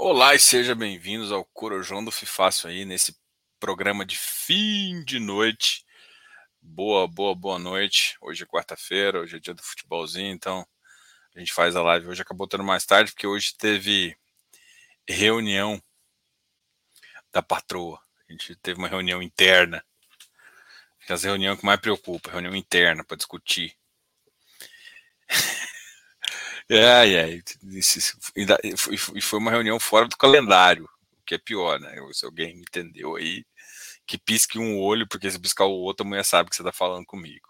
Olá e seja bem-vindos ao Corojão do Fifácio aí, nesse programa de fim de noite. Boa, boa, boa noite. Hoje é quarta-feira, hoje é dia do futebolzinho, então a gente faz a live. Hoje acabou tendo mais tarde, porque hoje teve reunião da patroa. A gente teve uma reunião interna. As reuniões que mais preocupa, reunião interna para discutir. Ai, ai. E foi uma reunião fora do calendário, o que é pior, né? Se alguém me entendeu aí, que pisque um olho, porque se piscar o outro, a mulher sabe que você está falando comigo.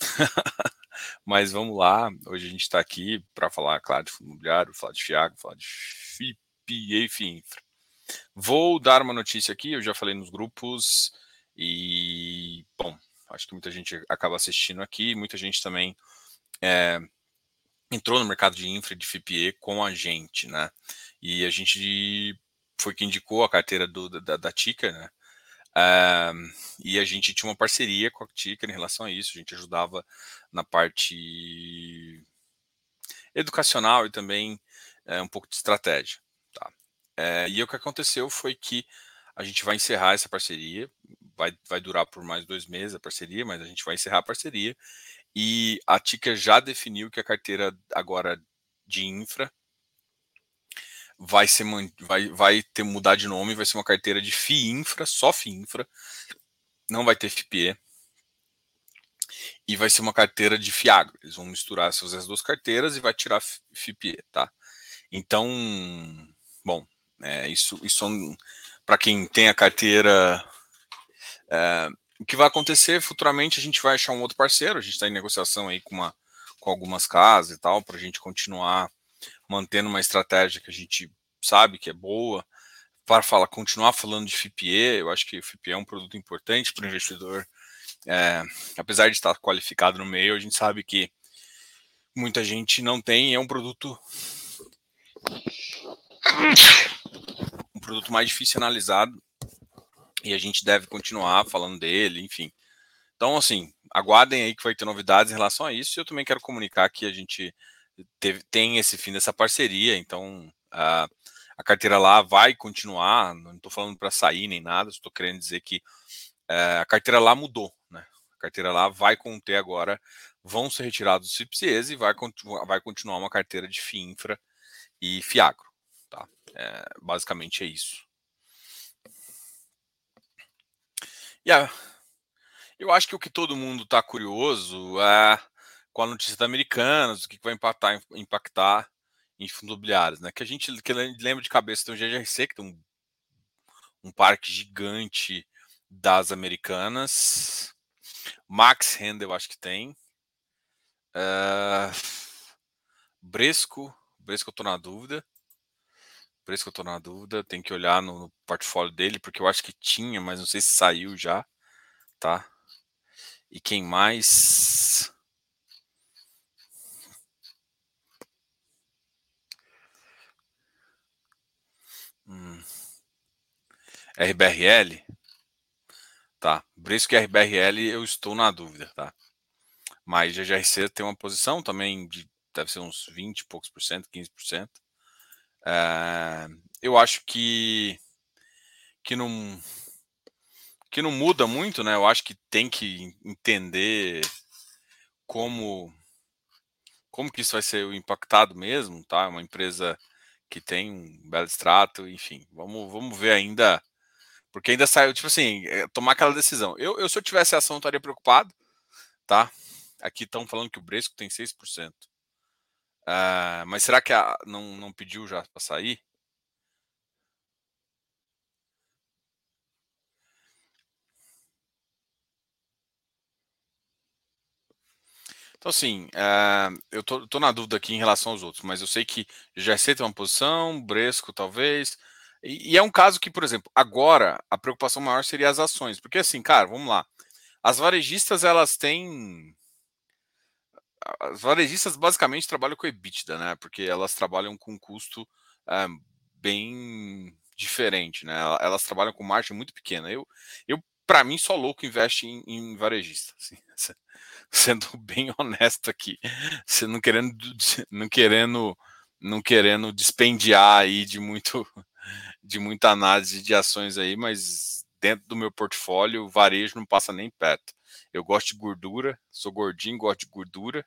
Mas vamos lá, hoje a gente está aqui para falar, claro, de fundo imobiliário, falar de FIAG, falar de FIP e FIINFRA. Vou dar uma notícia aqui, eu já falei nos grupos e, bom, acho que muita gente acaba assistindo aqui, muita gente também é, entrou no mercado de infra de FIPE com a gente, né? E a gente foi que indicou a carteira do, da, da Ticker, né? Uh, e a gente tinha uma parceria com a Ticker em relação a isso, a gente ajudava na parte educacional e também é, um pouco de estratégia. Tá? É, e o que aconteceu foi que a gente vai encerrar essa parceria, vai, vai durar por mais dois meses a parceria, mas a gente vai encerrar a parceria e a Ticker já definiu que a carteira agora de infra vai ser vai, vai ter mudar de nome, vai ser uma carteira de FI infra, só FI infra, não vai ter FPE. E vai ser uma carteira de Fiagro. Eles vão misturar essas duas carteiras e vai tirar FPE, tá? Então, bom, é, isso, isso é para quem tem a carteira é, o que vai acontecer futuramente, a gente vai achar um outro parceiro, a gente está em negociação aí com, uma, com algumas casas e tal, para a gente continuar mantendo uma estratégia que a gente sabe que é boa, para falar, continuar falando de FIPE, eu acho que o FIPE é um produto importante para o investidor, é, apesar de estar qualificado no meio, a gente sabe que muita gente não tem, é um produto um produto mais difícil analisado e a gente deve continuar falando dele, enfim. Então, assim, aguardem aí que vai ter novidades em relação a isso. E eu também quero comunicar que a gente teve, tem esse fim dessa parceria, então a, a carteira lá vai continuar. Não estou falando para sair nem nada, estou querendo dizer que é, a carteira lá mudou, né? A carteira lá vai conter agora, vão ser retirados os CIPCEs e vai, vai continuar uma carteira de FIINFRA e FIAGRO. Tá? É, basicamente é isso. Yeah. Eu acho que o que todo mundo está curioso é com a notícia da Americanas, o que vai impactar, impactar em fundos imobiliários, né? Que a gente que lembra de cabeça tem o GGRC, que tem um, um parque gigante das Americanas. Max Renda, eu acho que tem. Uh, Bresco, Bresco eu estou na dúvida. Por isso que eu tô na dúvida. Tem que olhar no portfólio dele, porque eu acho que tinha, mas não sei se saiu já. Tá? E quem mais? Hum. RBRL? Tá. Brisco e RBRL eu estou na dúvida, tá? Mas GGRC tem uma posição também de deve ser uns 20 e poucos por cento, 15%. É, eu acho que que não que não muda muito, né? Eu acho que tem que entender como como que isso vai ser impactado mesmo, tá? Uma empresa que tem um belo extrato, enfim, vamos, vamos ver ainda, porque ainda saiu, tipo assim, é, tomar aquela decisão. Eu, eu se eu tivesse ação, estaria preocupado, tá? Aqui estão falando que o Bresco tem 6%. Uh, mas será que a, não, não pediu já para sair? Então, assim, uh, eu tô, tô, na dúvida aqui em relação aos outros, mas eu sei que GRC tem uma posição, Bresco talvez, e, e, é um caso que, por exemplo, agora a preocupação maior seria as ações, porque assim, cara, vamos lá, as varejistas elas têm as varejistas basicamente trabalham com EBITDA, né? Porque elas trabalham com custo é, bem diferente, né? Elas trabalham com margem muito pequena. Eu, eu para mim, só louco investe em, em varejista. Assim, sendo bem honesto aqui, não querendo, não querendo não querendo dispendiar aí de muito de muita análise de ações aí, mas dentro do meu portfólio, varejo não passa nem perto. Eu gosto de gordura, sou gordinho, gosto de gordura,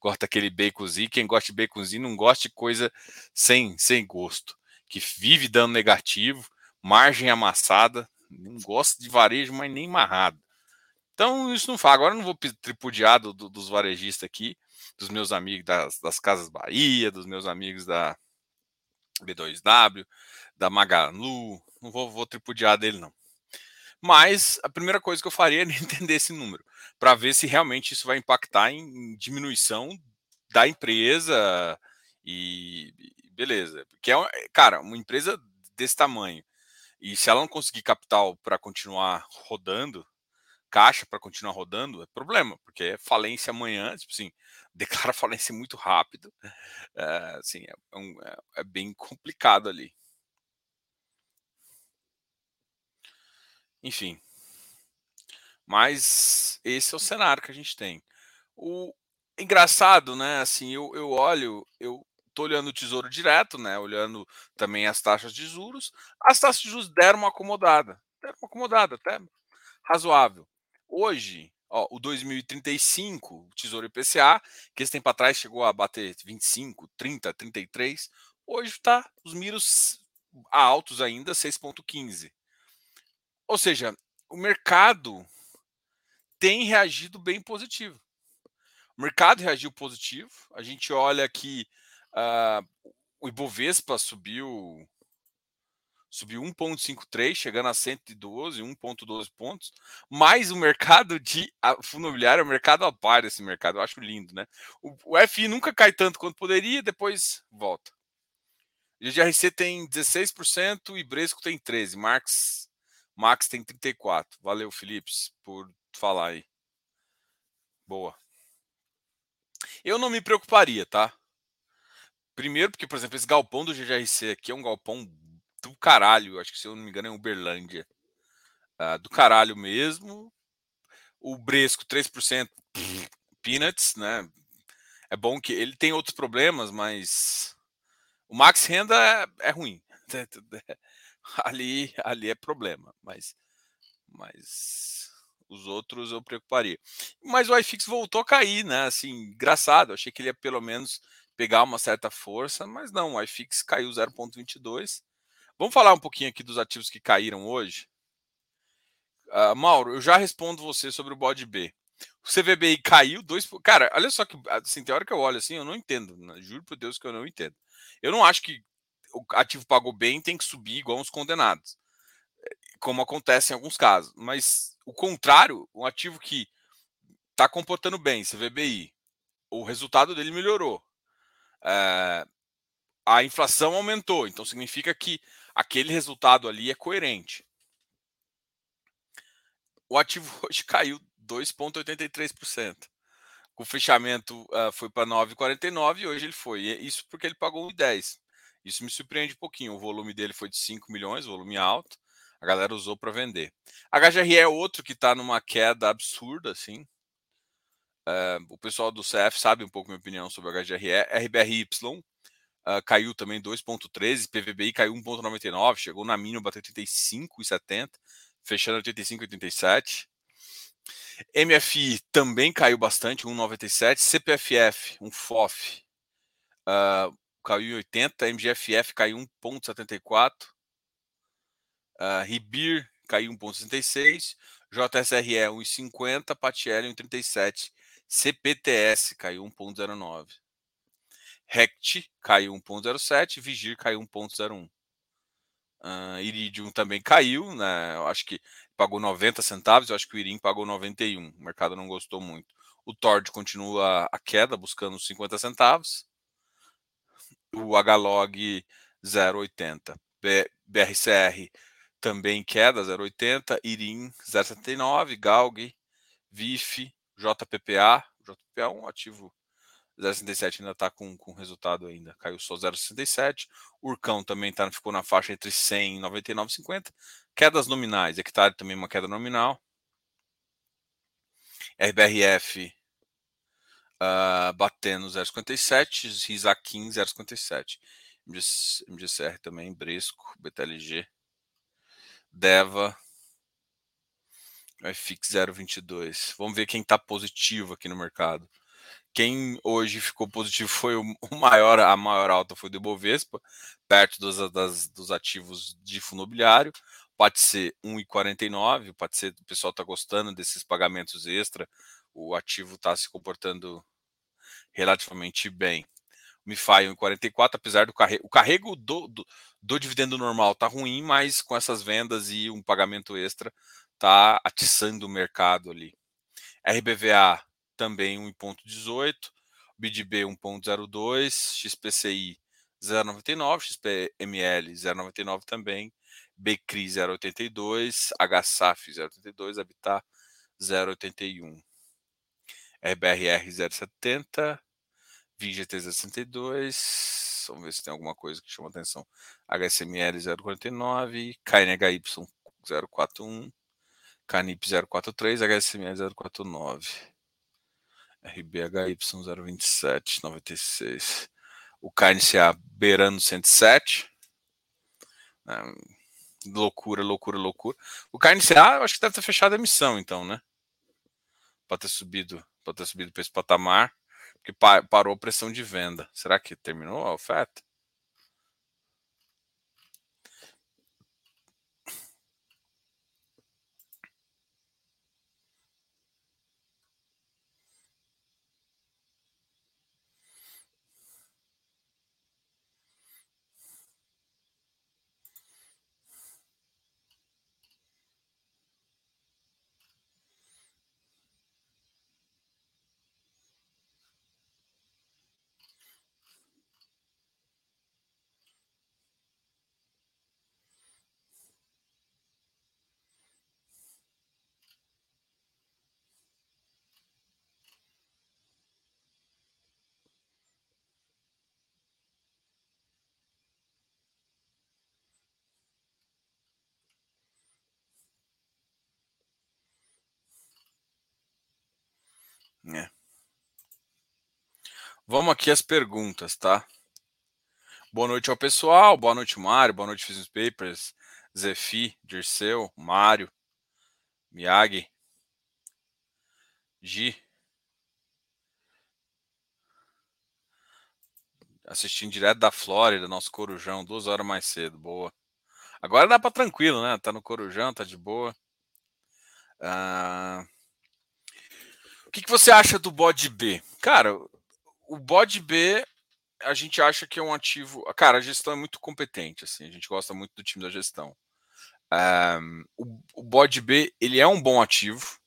gosto daquele baconzinho. Quem gosta de baconzinho não gosta de coisa sem, sem gosto, que vive dando negativo, margem amassada, não gosto de varejo, mas nem marrado. Então, isso não faz. Agora eu não vou tripudiar do, do, dos varejistas aqui, dos meus amigos das, das Casas Bahia, dos meus amigos da B2W, da Magalu. Não vou, vou tripudiar dele, não. Mas a primeira coisa que eu faria é entender esse número, para ver se realmente isso vai impactar em diminuição da empresa e beleza. Porque, é, cara, uma empresa desse tamanho, e se ela não conseguir capital para continuar rodando, caixa para continuar rodando, é problema, porque é falência amanhã, tipo assim, declara falência muito rápido, é, assim, é, um, é, é bem complicado ali. Enfim. Mas esse é o cenário que a gente tem. O engraçado, né? Assim, eu, eu olho, eu tô olhando o Tesouro Direto, né? Olhando também as taxas de juros. As taxas de juros deram uma acomodada, deram uma acomodada até razoável. Hoje, ó, o 2035, o Tesouro IPCA, que esse tempo atrás chegou a bater 25, 30, 33, hoje está os miros altos ainda, 6,15. Ou seja, o mercado tem reagido bem positivo. O mercado reagiu positivo. A gente olha que uh, o Ibovespa subiu subiu 1,53, chegando a 112, 1,12 pontos. Mas o mercado de fundo imobiliário é o mercado a par desse mercado. Eu acho lindo, né? O, o FI nunca cai tanto quanto poderia, depois volta. O GRC tem 16% e Bresco tem 13%. Marx Max tem 34. Valeu, Felipe, por falar aí. Boa. Eu não me preocuparia, tá? Primeiro, porque, por exemplo, esse galpão do GGRC aqui é um galpão do caralho. Acho que, se eu não me engano, é Uberlândia. Uh, do caralho mesmo. O Bresco, 3%, peanuts, né? É bom que ele tem outros problemas, mas o Max Renda é, é ruim. ali, ali é problema, mas, mas os outros eu preocuparia. Mas o iFix voltou a cair, né? Assim, engraçado. Achei que ele ia pelo menos pegar uma certa força, mas não, o iFix caiu 0,22. Vamos falar um pouquinho aqui dos ativos que caíram hoje. Uh, Mauro, eu já respondo você sobre o bode B. O CVBI caiu dois. Cara, olha só que assim, tem hora que eu olho assim, eu não entendo. Né? Juro por Deus que eu não entendo. Eu não acho que o ativo pagou bem tem que subir igual os condenados, como acontece em alguns casos. Mas o contrário, um ativo que está comportando bem, CVBI, o resultado dele melhorou. É, a inflação aumentou, então significa que aquele resultado ali é coerente. O ativo hoje caiu 2,83%. O fechamento uh, foi para 9,49 e hoje ele foi. Isso porque ele pagou 1,10. Isso me surpreende um pouquinho. O volume dele foi de 5 milhões, volume alto. A galera usou para vender. HGRE é outro que está numa queda absurda, assim. Uh, o pessoal do CF sabe um pouco minha opinião sobre HGRE. RBRY uh, caiu também 2,13, PVBI caiu 1,99, chegou na mínima, bateu 35,70, fechando 85,87. MFI também caiu bastante, 1,97. CPFF, um FOF, uh, caiu 80, MGFF caiu 1,74, uh, Ribir caiu 1,66, JSRE 1,50, Patiel 1,37, CPTS caiu 1,09. Rect caiu 1,07, Vigir caiu 1,01. Uh, Iridium também caiu, né? Eu acho que pagou 90 centavos, eu acho que o Irim pagou 91. O mercado não gostou muito. O Tord continua a queda, buscando 50 centavos o HLOG 0,80. BRCR também queda 0,80, IRIM 0,79, GALG, VIF, JPPA, JPPA é um ativo 0,67 ainda está com, com resultado ainda, caiu só 0,67. Urcão também tá, ficou na faixa entre 100 e 99,50. Quedas nominais, hectare também uma queda nominal. RBRF uh, batendo 0,57, Risaquim 0,57. MGCR também, Bresco, BTLG, Deva, FX 0,22. Vamos ver quem está positivo aqui no mercado. Quem hoje ficou positivo foi o maior, a maior alta foi do Ibovespa, perto dos, das, dos ativos de fundo imobiliário. Pode ser 1,49, pode ser o pessoal está gostando desses pagamentos extra, o ativo está se comportando relativamente bem. O MiFi 1,44, apesar do carrego, o carrego do, do, do dividendo normal tá ruim, mas com essas vendas e um pagamento extra tá atiçando o mercado ali. RBVA também 1,18, BDB 1,02, XPCI 0,99, XPML 0,99 também, BCRI 0,82, HSAF 0,82, Habitat 0,81. RBRR 0,70, VGT 0,62, vamos ver se tem alguma coisa que chama atenção. HSML 0,49, KNHY 0,41, CANIP 0,43, HSML 0,49. RBHY 027, 96. O KNCA beirando 107. É, loucura, loucura, loucura. O KNCA, eu acho que deve ter fechado a emissão, então, né? Para ter subido, para ter subido para esse patamar, porque parou a pressão de venda. Será que terminou a oferta? É. Vamos aqui às perguntas, tá? Boa noite ao pessoal, boa noite, Mário, boa noite, Business Papers, Zefi, Dirceu, Mário, Miyagi, Gi. Assistindo direto da Flórida, nosso Corujão, duas horas mais cedo, boa. Agora dá para tranquilo, né? Tá no Corujão, tá de boa. Ah... O que, que você acha do bode B? Cara, o bode B a gente acha que é um ativo. Cara, a gestão é muito competente, assim, a gente gosta muito do time da gestão. Um, o, o bode B ele é um bom ativo.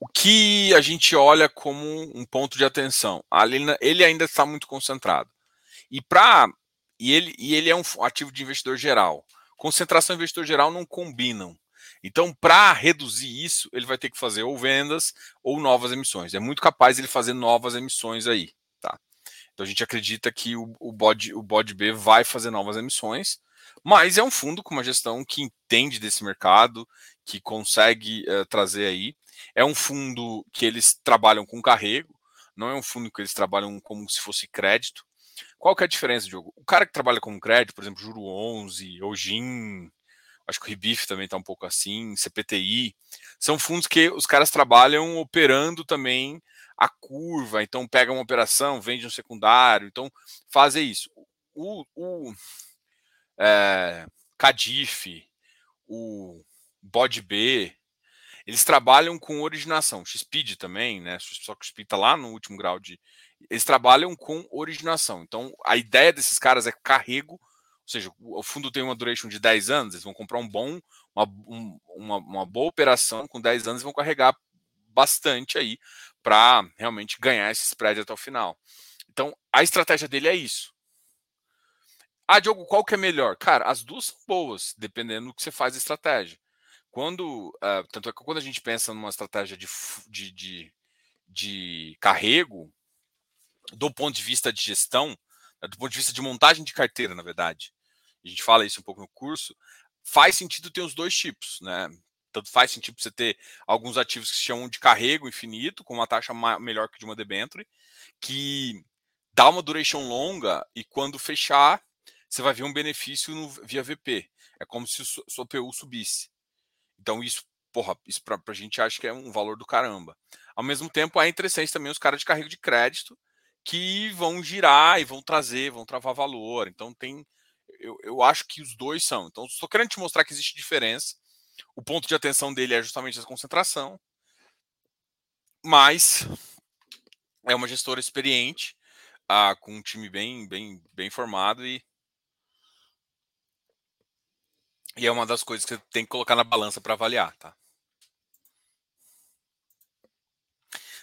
O que a gente olha como um ponto de atenção, ele ainda está muito concentrado. E para e ele, e ele é um ativo de investidor geral. Concentração e investidor geral não combinam. Então, para reduzir isso, ele vai ter que fazer ou vendas ou novas emissões. É muito capaz ele fazer novas emissões aí? Então a gente acredita que o, o, bode, o B vai fazer novas emissões, mas é um fundo com uma gestão que entende desse mercado, que consegue uh, trazer aí. É um fundo que eles trabalham com carrego, não é um fundo que eles trabalham como se fosse crédito. Qual que é a diferença, Diogo? O cara que trabalha com crédito, por exemplo, Juro 11, ou GIM, acho que o Ribif também está um pouco assim, CPTI, são fundos que os caras trabalham operando também a curva, então pega uma operação, vende um secundário, então fazem isso. O, o é, Cadif, o Bod B, eles trabalham com originação, XPID também, né? Só que o XPID está lá no último grau de. Eles trabalham com originação. Então, a ideia desses caras é carrego ou seja, o fundo tem uma duration de 10 anos, eles vão comprar um bom, uma, um, uma, uma boa operação com 10 anos e vão carregar bastante aí para realmente ganhar esse spread até o final. Então, a estratégia dele é isso. Ah, Diogo, qual que é melhor? Cara, as duas são boas, dependendo do que você faz a estratégia. Quando, uh, tanto é que quando a gente pensa numa estratégia de, de, de, de carrego, do ponto de vista de gestão, né, do ponto de vista de montagem de carteira, na verdade, a gente fala isso um pouco no curso, faz sentido ter os dois tipos, né? Tanto faz sentido você ter alguns ativos que se chamam de carrego infinito, com uma taxa melhor que de uma debenture, que dá uma duration longa e quando fechar, você vai ver um benefício no, via VP. É como se o seu PU subisse. Então, isso, porra, isso para a gente acha que é um valor do caramba. Ao mesmo tempo, é interessante também os caras de carrego de crédito que vão girar e vão trazer, vão travar valor. Então, tem. Eu, eu acho que os dois são. Então, estou querendo te mostrar que existe diferença. O ponto de atenção dele é justamente a concentração. Mas é uma gestora experiente, ah, com um time bem, bem, bem formado e e é uma das coisas que você tem que colocar na balança para avaliar, tá?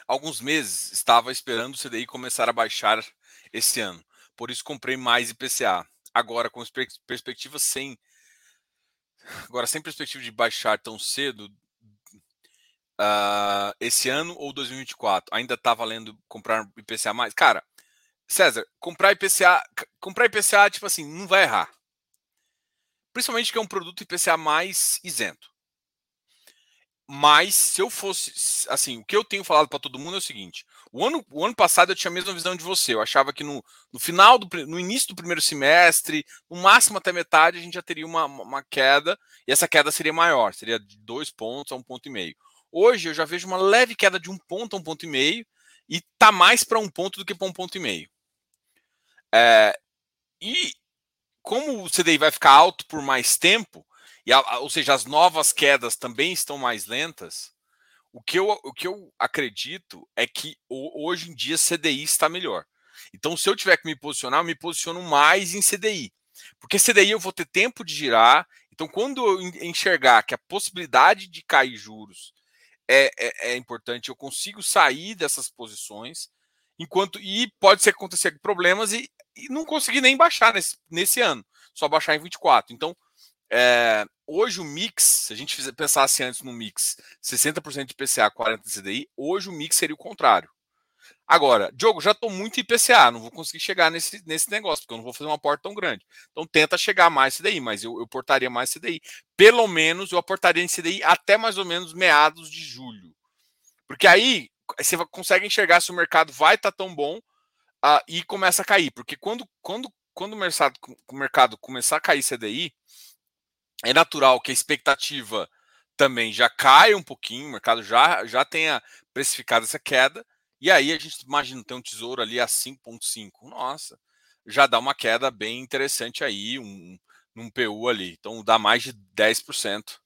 Alguns meses estava esperando o CDI começar a baixar esse ano, por isso comprei mais IPCA. Agora com perspectiva sem agora sem perspectiva de baixar tão cedo uh, esse ano ou 2024, ainda está valendo comprar IPCA mais? Cara, César, comprar IPCA, comprar IPCA tipo assim, não vai errar Principalmente que é um produto IPCA mais isento. Mas se eu fosse, assim, o que eu tenho falado para todo mundo é o seguinte: o ano, o ano passado eu tinha a mesma visão de você. Eu achava que no, no final, do, no início do primeiro semestre, no máximo até metade, a gente já teria uma, uma queda, e essa queda seria maior, seria de dois pontos a um ponto e meio. Hoje eu já vejo uma leve queda de um ponto a um ponto e meio, e tá mais para um ponto do que para um ponto e meio. É, e como o CDI vai ficar alto por mais tempo, e a, ou seja, as novas quedas também estão mais lentas, o que eu, o que eu acredito é que hoje em dia CDI está melhor. Então, se eu tiver que me posicionar, eu me posiciono mais em CDI. Porque CDI eu vou ter tempo de girar. Então, quando eu enxergar que a possibilidade de cair juros é, é, é importante, eu consigo sair dessas posições. Enquanto e pode ser que aconteça problemas e e não consegui nem baixar nesse, nesse ano, só baixar em 24. Então, é, hoje o mix, se a gente pensasse antes no mix 60% de IPCA, 40% de CDI, hoje o mix seria o contrário. Agora, Diogo, já estou muito IPCA, não vou conseguir chegar nesse, nesse negócio, porque eu não vou fazer uma porta tão grande. Então tenta chegar mais CDI, mas eu, eu portaria mais CDI. Pelo menos eu aportaria em CDI até mais ou menos meados de julho. Porque aí você consegue enxergar se o mercado vai estar tá tão bom uh, e começa a cair. Porque quando, quando, quando o, mercado, o mercado começar a cair CDI, é natural que a expectativa também já caia um pouquinho, o mercado já, já tenha precificado essa queda, e aí a gente imagina ter um tesouro ali a 5,5. Nossa, já dá uma queda bem interessante aí, um, num PU ali. Então dá mais de 10%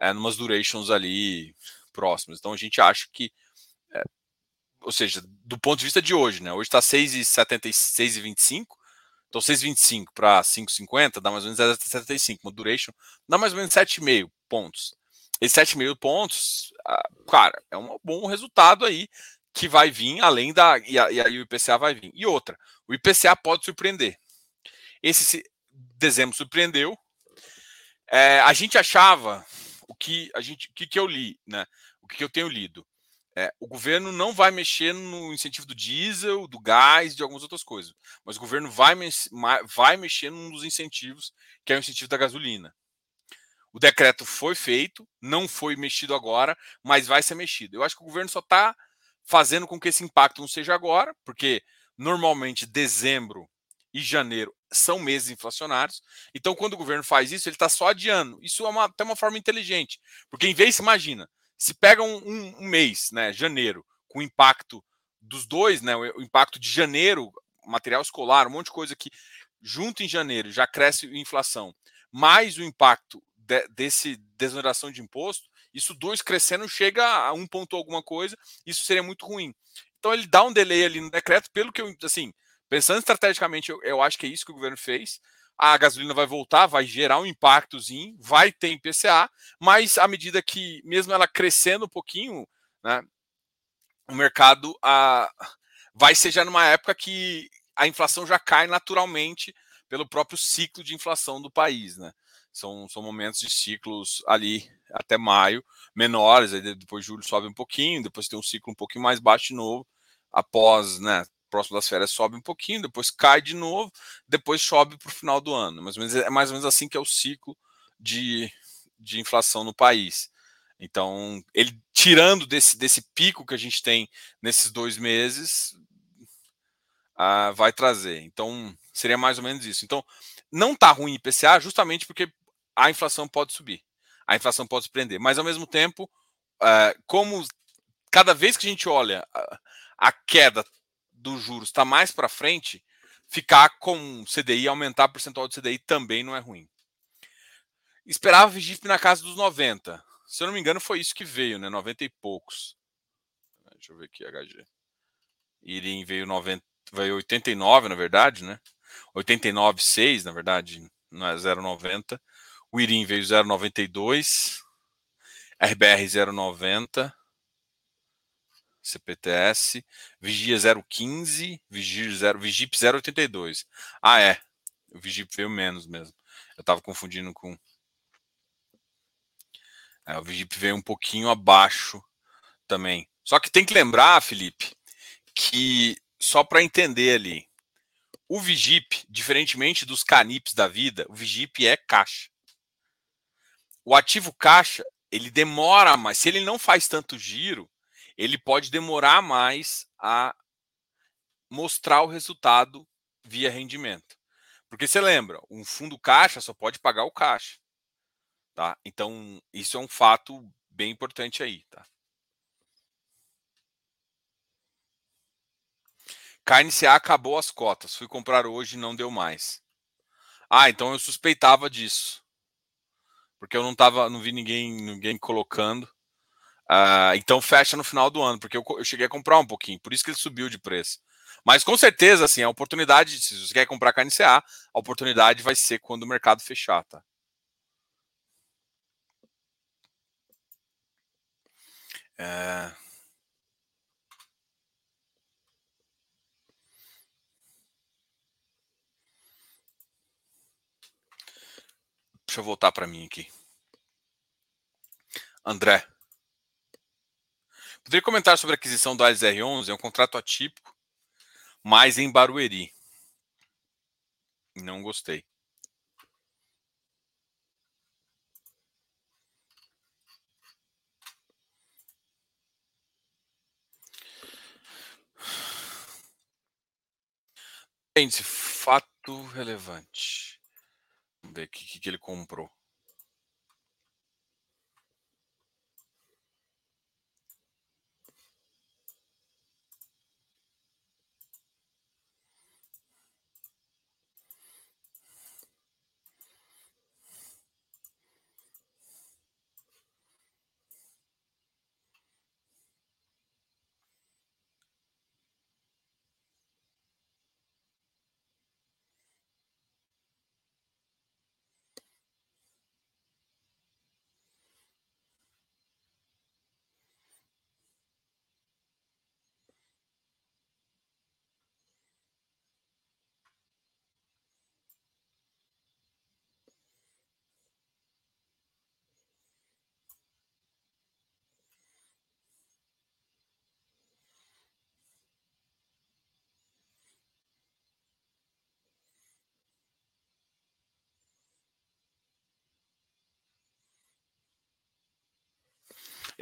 é, numas durations ali próximas. Então a gente acha que é, ou seja, do ponto de vista de hoje, né? Hoje está 6,75, então 6,25 para 5,50 dá mais ou menos 0,75, uma duration dá mais ou menos 7,5 pontos. Esses 7,5 pontos, ah, cara, é um bom resultado aí que vai vir além da. E, aí o IPCA vai vir. E outra, o IPCA pode surpreender. Esse dezembro surpreendeu. É, a gente achava o que a gente, o que, que eu li, né? O que, que eu tenho lido é, o governo não vai mexer no incentivo do diesel, do gás, de algumas outras coisas, mas o governo vai, vai mexer num dos incentivos, que é o incentivo da gasolina. O decreto foi feito, não foi mexido agora, mas vai ser mexido. Eu acho que o governo só está fazendo com que esse impacto não seja agora, porque normalmente dezembro e janeiro são meses inflacionários. Então, quando o governo faz isso, ele está só adiando. Isso é uma, até uma forma inteligente, porque em vez, imagina, se pega um, um, um mês, né, janeiro, com o impacto dos dois, né, o, impacto de janeiro, material escolar, um monte de coisa que junto em janeiro já cresce a inflação, mais o impacto de, desse desoneração de imposto, isso dois crescendo chega a um ponto alguma coisa, isso seria muito ruim. Então ele dá um delay ali no decreto, pelo que eu, assim, pensando estrategicamente, eu, eu acho que é isso que o governo fez a gasolina vai voltar, vai gerar um impactozinho, vai ter IPCA, mas à medida que, mesmo ela crescendo um pouquinho, né, o mercado a, vai ser já numa época que a inflação já cai naturalmente pelo próprio ciclo de inflação do país. Né? São, são momentos de ciclos ali até maio menores, aí depois julho sobe um pouquinho, depois tem um ciclo um pouquinho mais baixo de novo, após né, próximo das férias sobe um pouquinho, depois cai de novo, depois sobe para o final do ano. Mais menos, é mais ou menos assim que é o ciclo de, de inflação no país. Então, ele tirando desse, desse pico que a gente tem nesses dois meses, uh, vai trazer. Então, seria mais ou menos isso. Então, não está ruim IPCA justamente porque a inflação pode subir, a inflação pode se prender. Mas, ao mesmo tempo, uh, como cada vez que a gente olha a, a queda dos juros está mais para frente, ficar com CDI, aumentar a percentual de CDI também não é ruim. Esperava o VGIP na casa dos 90. Se eu não me engano, foi isso que veio, né? 90 e poucos. Deixa eu ver aqui, HG. Irim veio 90, veio 89, na verdade, né? 89,6, na verdade, não é 0,90. O Irim veio 0,92. RBR 0,90. CPTS. Vigia 0,15. Vigia 0, Vigip 0,82. Ah, é. O Vigip veio menos mesmo. Eu estava confundindo com. É, o Vigip veio um pouquinho abaixo também. Só que tem que lembrar, Felipe, que só para entender ali, o Vigip, diferentemente dos canips da vida, o Vigip é caixa. O ativo caixa, ele demora mais. Se ele não faz tanto giro, ele pode demorar mais a mostrar o resultado via rendimento. Porque você lembra, um fundo caixa só pode pagar o caixa. Tá? Então, isso é um fato bem importante aí. Tá? KNCA acabou as cotas. Fui comprar hoje e não deu mais. Ah, então eu suspeitava disso. Porque eu não tava, não vi ninguém, ninguém colocando. Uh, então fecha no final do ano, porque eu, eu, cheguei a comprar um pouquinho, por isso que ele subiu de preço. Mas com certeza, assim, a oportunidade, se você quer comprar KNCA, a oportunidade vai ser quando o mercado fechar, tá? É... Deixa eu voltar para mim aqui. André. Poderia comentar sobre a aquisição do Ares R11? É um contrato atípico, mas em Barueri. Não gostei. Índice, fato relevante. Vamos ver o que, que ele comprou.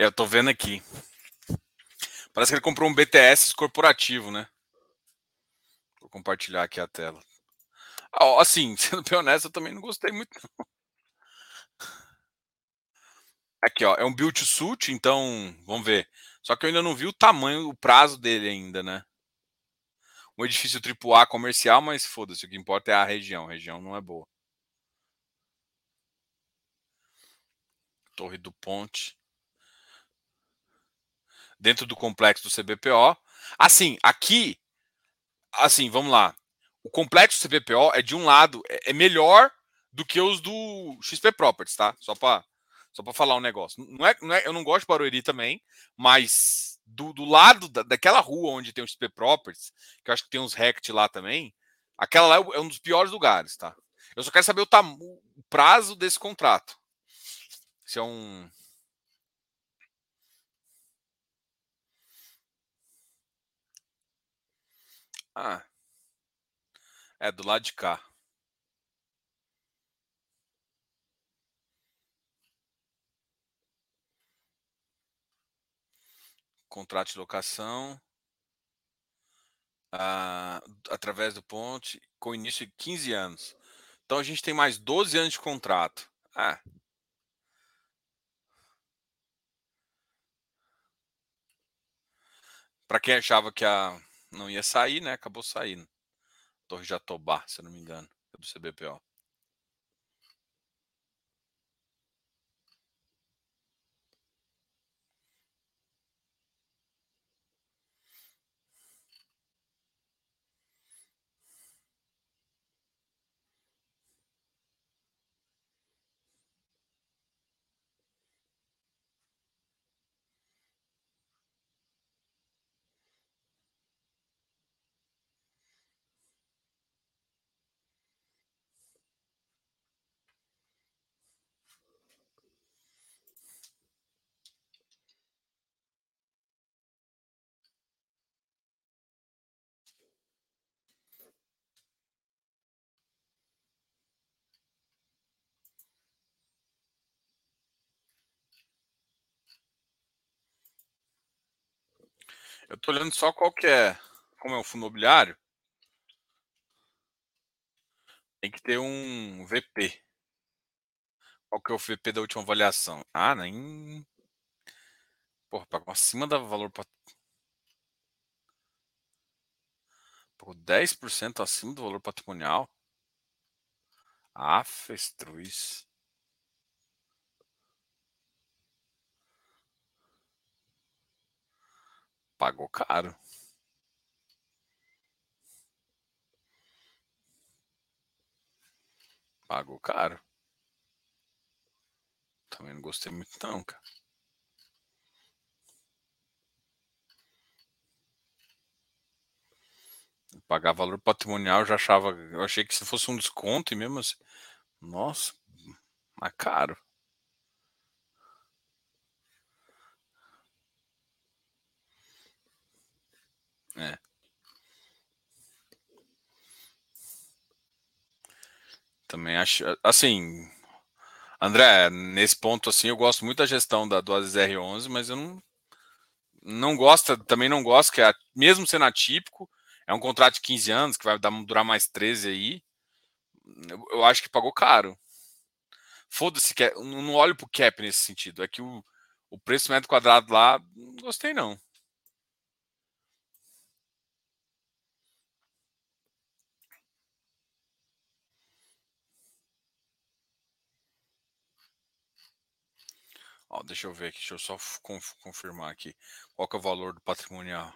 Eu tô vendo aqui. Parece que ele comprou um BTS corporativo, né? Vou compartilhar aqui a tela. Ah, assim, sendo bem honesto, eu também não gostei muito. Aqui, ó, é um build suit, então vamos ver. Só que eu ainda não vi o tamanho, o prazo dele ainda, né? Um edifício AAA comercial, mas foda-se, o que importa é a região. A região não é boa. Torre do Ponte dentro do complexo do CBPO. Assim, aqui, assim, vamos lá. O complexo do CBPO é de um lado, é, é melhor do que os do XP Properties, tá? Só para só para falar um negócio. Não é, não é, eu não gosto de Barueri também, mas do, do lado da, daquela rua onde tem o XP Properties, que eu acho que tem uns Rect lá também, aquela lá é, é um dos piores lugares, tá? Eu só quero saber o, tam, o prazo desse contrato. Se é um Ah. É do lado de cá. contrato de locação ah, através do ponte com início de 15 anos. Então a gente tem mais 12 anos de contrato. Ah. Para quem achava que a não ia sair, né? Acabou saindo. Torre Jatobá, se não me engano, é do CBPO. Eu tô olhando só qual que é, como é um fundo imobiliário, tem que ter um VP. Qual que é o VP da última avaliação? Ah, nem. Porra, pagou acima do valor. Pat... Pagou 10% acima do valor patrimonial. Ah, festruz. Pagou caro. Pagou caro. Também não gostei muito não, cara. Pagar valor patrimonial eu já achava. Eu achei que se fosse um desconto e mesmo assim. Nossa, mas caro. É. Também acho. Assim, André, nesse ponto assim, eu gosto muito da gestão da do AZR11, mas eu não não gosto, também não gosto que é, mesmo sendo atípico, é um contrato de 15 anos que vai dar, durar mais 13 aí. Eu, eu acho que pagou caro. Foda-se, que não olho pro cap nesse sentido. É que o, o preço metro quadrado lá, não gostei não. Ó, deixa eu ver aqui, deixa eu só confirmar aqui. Qual que é o valor do patrimonial?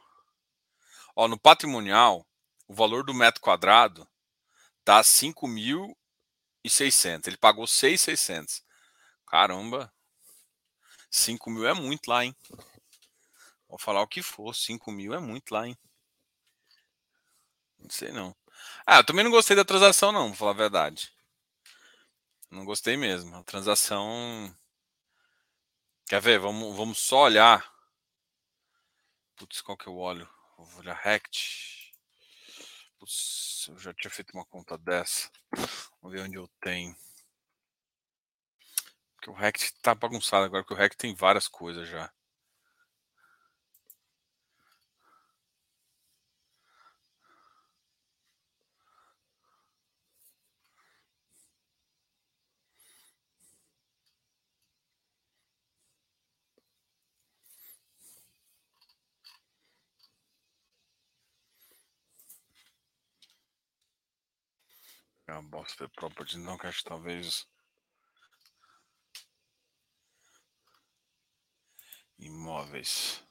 Ó, no patrimonial, o valor do metro quadrado tá 5.600. Ele pagou 6.600. Caramba. 5 mil é muito lá, hein? Vou falar o que for. 5 mil é muito lá, hein? Não sei não. Ah, eu também não gostei da transação, não, vou falar a verdade. Não gostei mesmo. A transação Quer ver? Vamos, vamos só olhar. Putz, qual que eu olho? Vou olhar Rect. Putz, eu já tinha feito uma conta dessa. Vamos ver onde eu tenho. Porque o Rect tá bagunçado agora, porque o Rect tem várias coisas já. É uma bosta property, não, que acho que talvez. Imóveis.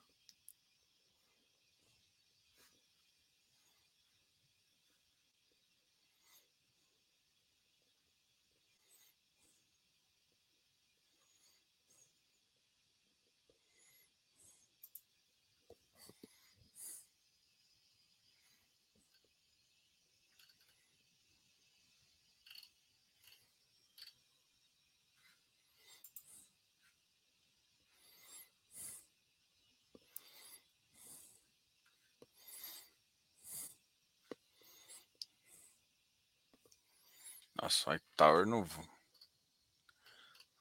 Nossa, White Tower novo.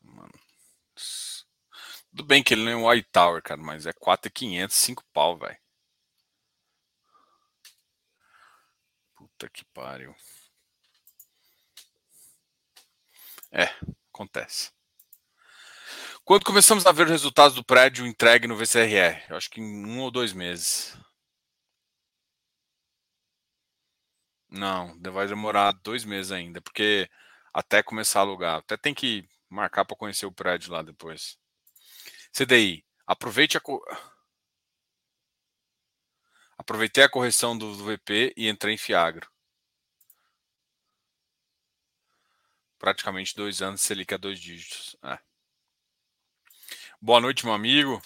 Mano. Tudo bem que ele não é um White Tower, cara, mas é 4,500, 5 pau, velho. Puta que pariu. É, acontece. Quando começamos a ver os resultados do prédio entregue no VCRR? Eu acho que em um ou dois meses. Não, vai demorar dois meses ainda, porque até começar a alugar. Até tem que marcar para conhecer o prédio lá depois. CDI, aproveite a. Co... Aproveitei a correção do, VP e entrei em Fiagro. Praticamente dois anos, Selic a dois dígitos. É. Boa noite, meu amigo.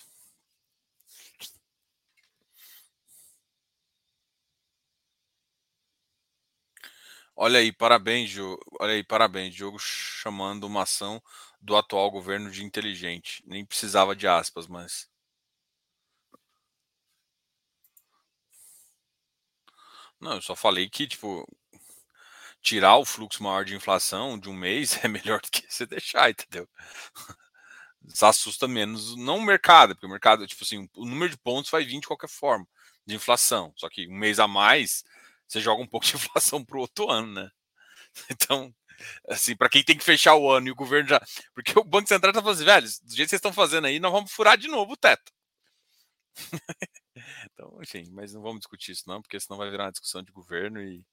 Olha aí, parabéns, Diogo. Olha aí, parabéns, Diogo, chamando uma ação do atual governo de inteligente. Nem precisava de aspas, mas. Não, eu só falei que, tipo, tirar o fluxo maior de inflação de um mês é melhor do que você deixar, entendeu? assusta menos, não o mercado, porque o mercado, tipo assim, o número de pontos vai vir de qualquer forma, de inflação. Só que um mês a mais, você joga um pouco de inflação para o outro ano, né? Então, assim, para quem tem que fechar o ano e o governo já. Porque o Banco Central está falando assim, velho, do jeito que vocês estão fazendo aí, nós vamos furar de novo o teto. então, enfim, mas não vamos discutir isso, não, porque senão vai virar uma discussão de governo e,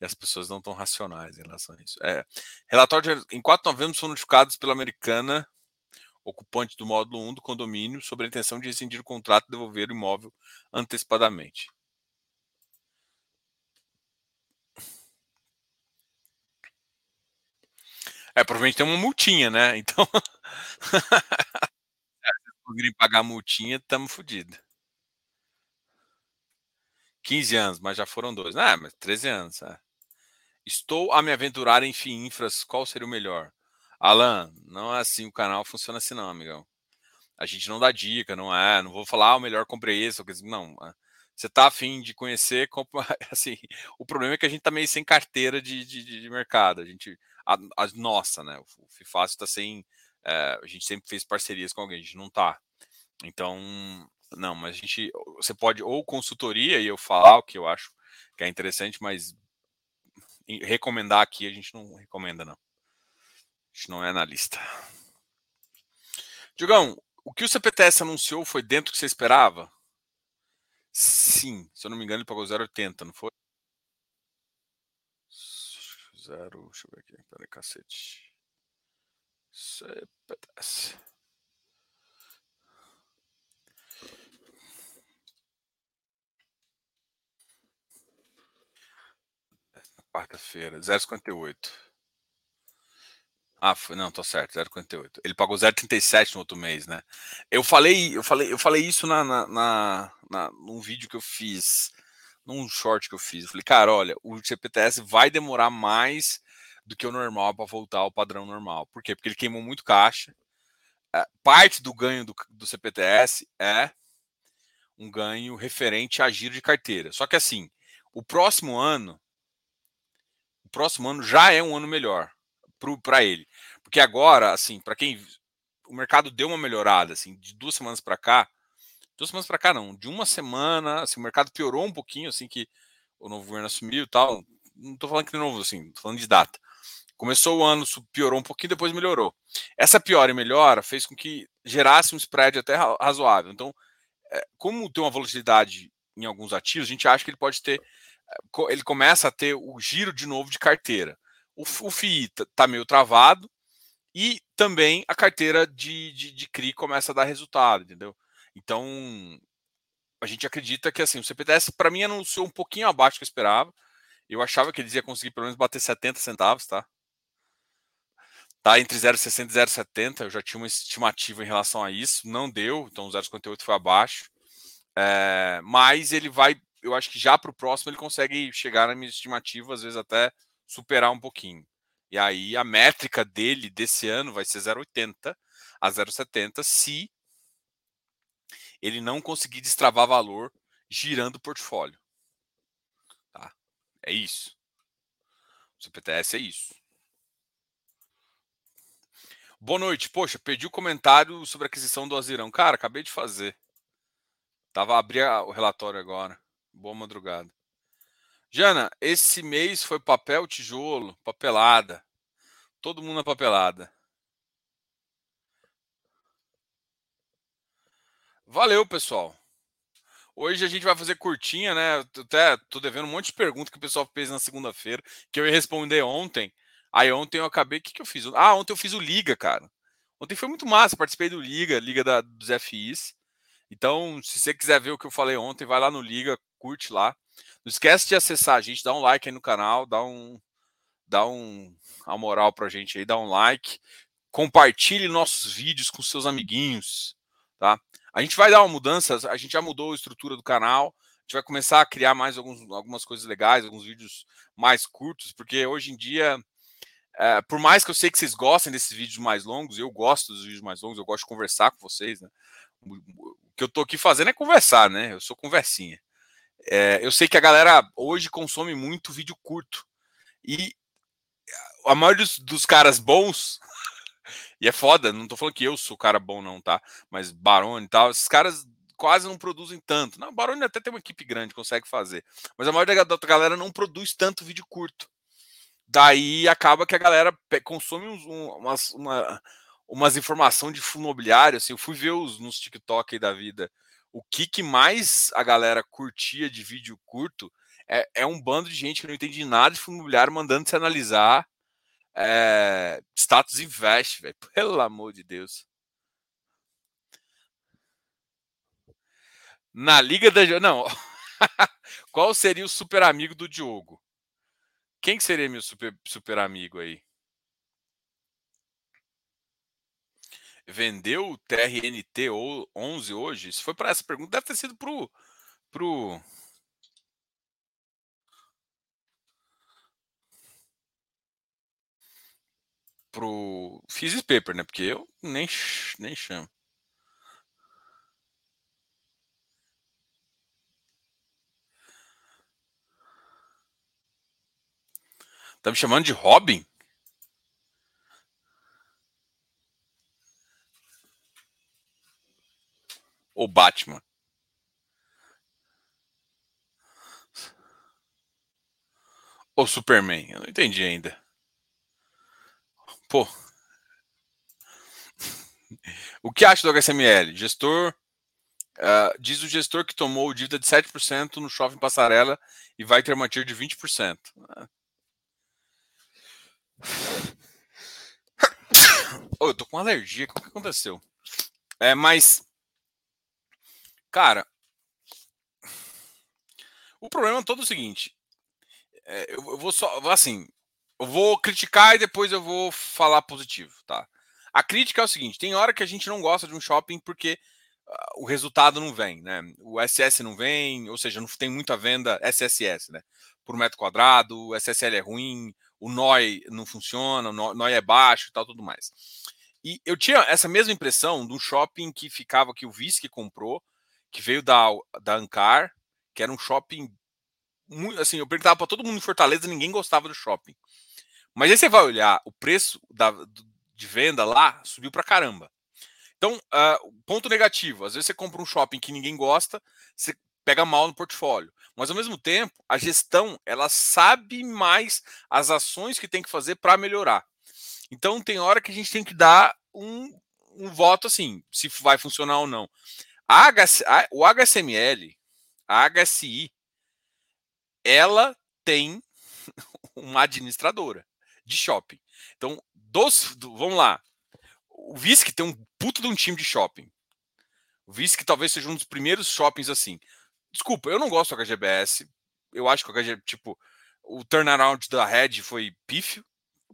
e as pessoas não estão racionais em relação a isso. É, relatório de, em 4 de novembro foram notificados pela americana ocupante do módulo 1 do condomínio sobre a intenção de rescindir o contrato e devolver o imóvel antecipadamente. É, provavelmente tem uma multinha, né? Então. é, se conseguirem pagar a multinha, estamos fodidos. 15 anos, mas já foram dois. Ah, mas 13 anos. É. Estou a me aventurar em FII Infras. Qual seria o melhor? Alan, não é assim, o canal funciona assim não, amigão. A gente não dá dica, não é, não vou falar, ah, o melhor comprei esse, não. É. Você tá afim de conhecer, compra, assim, o problema é que a gente tá meio sem carteira de, de, de mercado, a gente, a, a nossa, né, o FIFASO tá sem, é, a gente sempre fez parcerias com alguém, a gente não tá. Então, não, mas a gente, você pode ou consultoria e eu falar o que eu acho que é interessante, mas recomendar aqui a gente não recomenda, não gente não é analista. Diogão, o que o CPTS anunciou foi dentro do que você esperava? Sim, se eu não me engano, ele pagou 0,80, não foi? Zero, deixa eu ver aqui, peraí, cacete. CPTS. Quarta-feira, 0,58. Ah, foi, não, tô certo, 0,58. Ele pagou 0,37 no outro mês, né? Eu falei, eu falei, eu falei isso na, na, na, na, num vídeo que eu fiz, num short que eu fiz. Eu falei, cara, olha, o CPTS vai demorar mais do que o normal para voltar ao padrão normal. Por quê? Porque ele queimou muito caixa. É, parte do ganho do, do CPTS é um ganho referente a giro de carteira. Só que assim, o próximo ano, o próximo ano já é um ano melhor para ele. Porque agora, assim, para quem o mercado deu uma melhorada, assim, de duas semanas para cá, duas semanas para cá não, de uma semana, assim, o mercado piorou um pouquinho, assim, que o novo governo assumiu e tal. Não estou falando que de novo, assim, tô falando de data. Começou o ano, piorou um pouquinho, depois melhorou. Essa piora e melhora fez com que gerasse um spread até razoável. Então, é, como tem uma volatilidade em alguns ativos, a gente acha que ele pode ter, é, ele começa a ter o giro de novo de carteira o, o FII está meio travado e também a carteira de, de, de CRI começa a dar resultado, entendeu? Então, a gente acredita que assim, o CPTS, para mim, anunciou um pouquinho abaixo do que eu esperava. Eu achava que eles iam conseguir pelo menos bater 70 centavos, tá? Tá entre 0,60 e 0,70. Eu já tinha uma estimativa em relação a isso. Não deu, então o 0,58 foi abaixo. É, mas ele vai, eu acho que já para o próximo ele consegue chegar na minha estimativa, às vezes até superar um pouquinho. E aí a métrica dele desse ano vai ser 0,80 a 0,70 se ele não conseguir destravar valor girando o portfólio. Tá? É isso. O CPTS é isso. Boa noite. Poxa, perdi o comentário sobre a aquisição do Azirão. Cara, acabei de fazer. Tava abrir o relatório agora. Boa madrugada. Jana, esse mês foi papel, tijolo, papelada. Todo mundo na papelada. Valeu, pessoal. Hoje a gente vai fazer curtinha, né? Até tô devendo um monte de perguntas que o pessoal fez na segunda-feira, que eu ia responder ontem. Aí ontem eu acabei. O que, que eu fiz? Ah, ontem eu fiz o Liga, cara. Ontem foi muito massa, participei do Liga, Liga da, dos FIs. Então, se você quiser ver o que eu falei ontem, vai lá no Liga, curte lá. Não esquece de acessar a gente, dá um like aí no canal, dá um, dá um, a moral pra gente aí, dá um like, compartilhe nossos vídeos com seus amiguinhos, tá? A gente vai dar uma mudança, a gente já mudou a estrutura do canal, a gente vai começar a criar mais alguns, algumas coisas legais, alguns vídeos mais curtos, porque hoje em dia, é, por mais que eu sei que vocês gostem desses vídeos mais longos, eu gosto dos vídeos mais longos, eu gosto de conversar com vocês, né? O que eu tô aqui fazendo é conversar, né? Eu sou conversinha. É, eu sei que a galera hoje consome muito vídeo curto. E a maioria dos, dos caras bons e é foda, não tô falando que eu sou cara bom, não, tá? Mas Barone e tal, esses caras quase não produzem tanto. Não, Barone até tem uma equipe grande, consegue fazer. Mas a maioria da galera não produz tanto vídeo curto. Daí acaba que a galera consome uns, um, umas, uma, umas informações de fundo imobiliário. Assim, eu fui ver os, nos TikTok aí da vida o que, que mais a galera curtia de vídeo curto. É, é um bando de gente que não entende nada de fundo imobiliário mandando se analisar é, status invest, velho. Pelo amor de Deus. Na Liga da. Não. Qual seria o super amigo do Diogo? Quem seria meu super, super amigo aí? Vendeu o TRNT 11 hoje? Se foi para essa pergunta, deve ter sido pro. pro pro Physics Paper, né? Porque eu nem, nem chamo. Tá me chamando de Robin? Ou Batman? Ou Superman? Eu não entendi ainda. Pô. O que acha do HSML? Gestor. Uh, diz o gestor que tomou dívida de 7% no shopping Passarela e vai ter uma TIR de 20%. Oh, eu tô com alergia. O que aconteceu? É, mas. Cara. O problema é todo o seguinte. É, eu, eu vou só. Assim, eu vou criticar e depois eu vou falar positivo, tá? A crítica é o seguinte: tem hora que a gente não gosta de um shopping porque uh, o resultado não vem, né? O SS não vem, ou seja, não tem muita venda SSS, né? Por metro quadrado, o SSL é ruim, o NOI não funciona, o NOI é baixo e tal, tudo mais. E eu tinha essa mesma impressão do shopping que ficava que o Visc comprou, que veio da, da Ancar, que era um shopping muito, assim, eu perguntava para todo mundo em Fortaleza, ninguém gostava do shopping. Mas aí você vai olhar o preço da, de venda lá, subiu para caramba. Então, uh, ponto negativo: às vezes você compra um shopping que ninguém gosta, você pega mal no portfólio. Mas ao mesmo tempo, a gestão ela sabe mais as ações que tem que fazer para melhorar. Então tem hora que a gente tem que dar um, um voto assim, se vai funcionar ou não. A HC, a, o HSML, a HSI, ela tem uma administradora de shopping. Então, dos, do, vamos lá. O Visc tem um puto de um time de shopping. O Visc talvez seja um dos primeiros shoppings assim. Desculpa, eu não gosto do HGBS. Eu acho que o HG, tipo, o turnaround da Red foi pífio,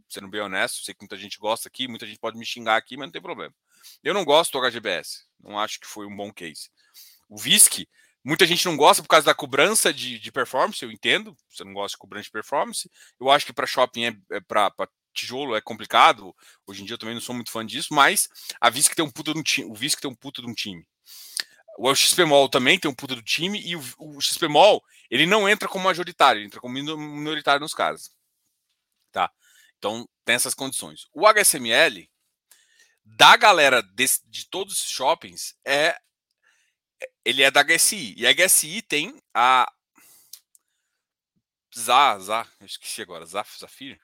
sendo bem honesto. Sei que muita gente gosta aqui, muita gente pode me xingar aqui, mas não tem problema. Eu não gosto do HGBS. Não acho que foi um bom case. O Visc, Muita gente não gosta por causa da cobrança de, de performance, eu entendo. Você não gosta de cobrança de performance. Eu acho que para shopping, é, é para tijolo é complicado. Hoje em dia eu também não sou muito fã disso, mas a Visc tem um puta de um time. O Visc tem um puta de um time. O XPMOL também tem um puta do time e o, o XPMOL ele não entra como majoritário, ele entra como minoritário nos casos. Tá? Então tem essas condições. O HSML da galera desse, de todos os shoppings é ele é da HSI. E a HSI tem a Zá, Zá, eu esqueci agora, Zaf, Zafir.